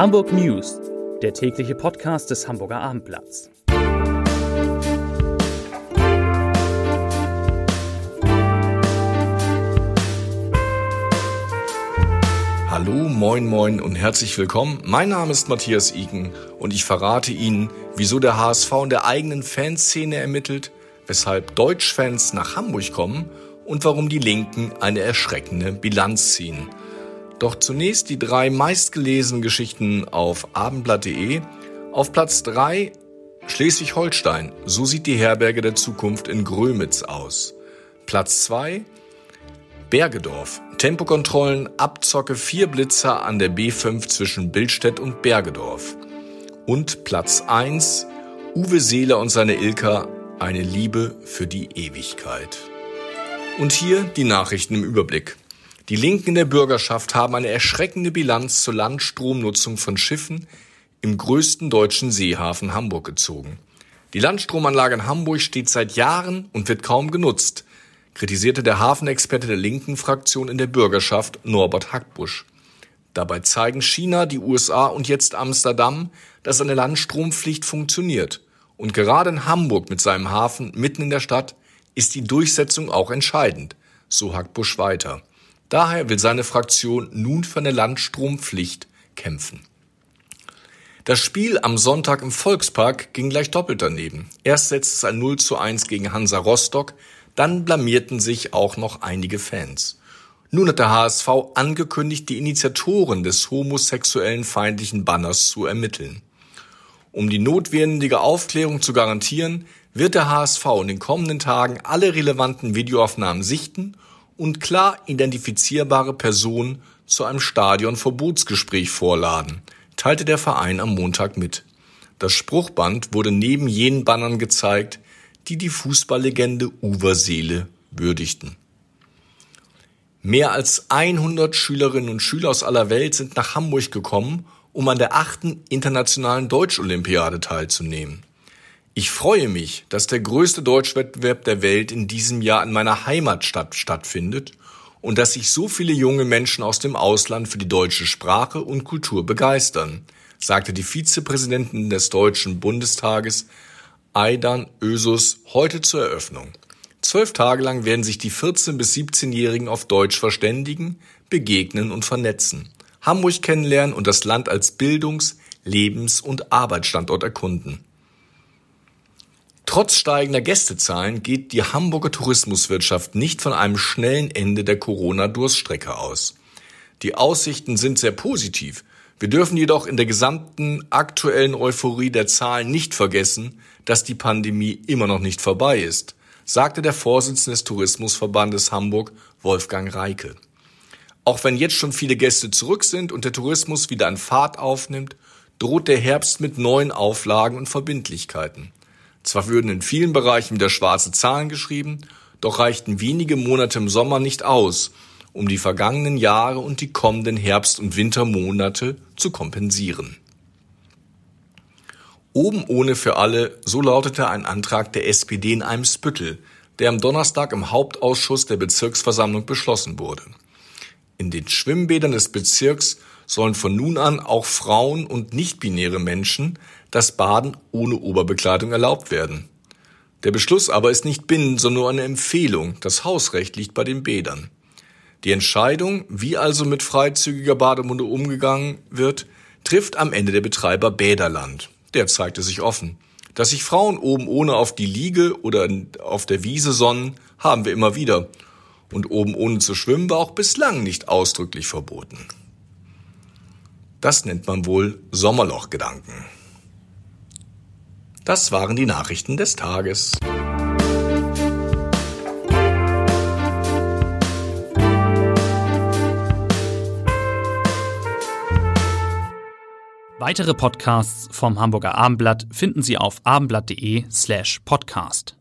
Hamburg News, der tägliche Podcast des Hamburger Abendblatts. Hallo, moin, moin und herzlich willkommen. Mein Name ist Matthias Iken und ich verrate Ihnen, wieso der HSV in der eigenen Fanszene ermittelt, weshalb Deutschfans nach Hamburg kommen und warum die Linken eine erschreckende Bilanz ziehen. Doch zunächst die drei meistgelesenen Geschichten auf abendblatt.de. Auf Platz 3 Schleswig-Holstein. So sieht die Herberge der Zukunft in Grömitz aus. Platz 2 Bergedorf. Tempokontrollen, Abzocke, vier Blitzer an der B5 zwischen Bildstedt und Bergedorf. Und Platz 1 Uwe Seeler und seine Ilka. Eine Liebe für die Ewigkeit. Und hier die Nachrichten im Überblick. Die Linken in der Bürgerschaft haben eine erschreckende Bilanz zur Landstromnutzung von Schiffen im größten deutschen Seehafen Hamburg gezogen. Die Landstromanlage in Hamburg steht seit Jahren und wird kaum genutzt, kritisierte der Hafenexperte der linken Fraktion in der Bürgerschaft Norbert Hackbusch. Dabei zeigen China, die USA und jetzt Amsterdam, dass eine Landstrompflicht funktioniert. Und gerade in Hamburg mit seinem Hafen mitten in der Stadt ist die Durchsetzung auch entscheidend, so Hackbusch weiter. Daher will seine Fraktion nun für eine Landstrompflicht kämpfen. Das Spiel am Sonntag im Volkspark ging gleich doppelt daneben. Erst setzte es ein 0 zu 1 gegen Hansa Rostock, dann blamierten sich auch noch einige Fans. Nun hat der HSV angekündigt, die Initiatoren des homosexuellen feindlichen Banners zu ermitteln. Um die notwendige Aufklärung zu garantieren, wird der HSV in den kommenden Tagen alle relevanten Videoaufnahmen sichten und klar identifizierbare Personen zu einem Stadionverbotsgespräch vorladen, teilte der Verein am Montag mit. Das Spruchband wurde neben jenen Bannern gezeigt, die die Fußballlegende Uwe Seele würdigten. Mehr als 100 Schülerinnen und Schüler aus aller Welt sind nach Hamburg gekommen, um an der achten internationalen Deutscholympiade teilzunehmen. Ich freue mich, dass der größte Deutschwettbewerb der Welt in diesem Jahr in meiner Heimatstadt stattfindet und dass sich so viele junge Menschen aus dem Ausland für die deutsche Sprache und Kultur begeistern, sagte die Vizepräsidentin des Deutschen Bundestages Aidan Ösus heute zur Eröffnung. Zwölf Tage lang werden sich die 14- bis 17-Jährigen auf Deutsch verständigen, begegnen und vernetzen, Hamburg kennenlernen und das Land als Bildungs-, Lebens- und Arbeitsstandort erkunden. Trotz steigender Gästezahlen geht die Hamburger Tourismuswirtschaft nicht von einem schnellen Ende der Corona-Durststrecke aus. Die Aussichten sind sehr positiv. Wir dürfen jedoch in der gesamten aktuellen Euphorie der Zahlen nicht vergessen, dass die Pandemie immer noch nicht vorbei ist, sagte der Vorsitzende des Tourismusverbandes Hamburg, Wolfgang Reike. Auch wenn jetzt schon viele Gäste zurück sind und der Tourismus wieder an Fahrt aufnimmt, droht der Herbst mit neuen Auflagen und Verbindlichkeiten. Zwar würden in vielen Bereichen wieder schwarze Zahlen geschrieben, doch reichten wenige Monate im Sommer nicht aus, um die vergangenen Jahre und die kommenden Herbst- und Wintermonate zu kompensieren. Oben ohne für alle, so lautete ein Antrag der SPD in einem Spüttel, der am Donnerstag im Hauptausschuss der Bezirksversammlung beschlossen wurde. In den Schwimmbädern des Bezirks sollen von nun an auch Frauen und nichtbinäre Menschen das Baden ohne Oberbekleidung erlaubt werden. Der Beschluss aber ist nicht bindend, sondern nur eine Empfehlung. Das Hausrecht liegt bei den Bädern. Die Entscheidung, wie also mit freizügiger Bademunde umgegangen wird, trifft am Ende der Betreiber Bäderland. Der zeigte sich offen. Dass sich Frauen oben ohne auf die Liege oder auf der Wiese sonnen, haben wir immer wieder. Und oben ohne zu schwimmen war auch bislang nicht ausdrücklich verboten. Das nennt man wohl Sommerlochgedanken. Das waren die Nachrichten des Tages. Weitere Podcasts vom Hamburger Abendblatt finden Sie auf abendblatt.de slash podcast.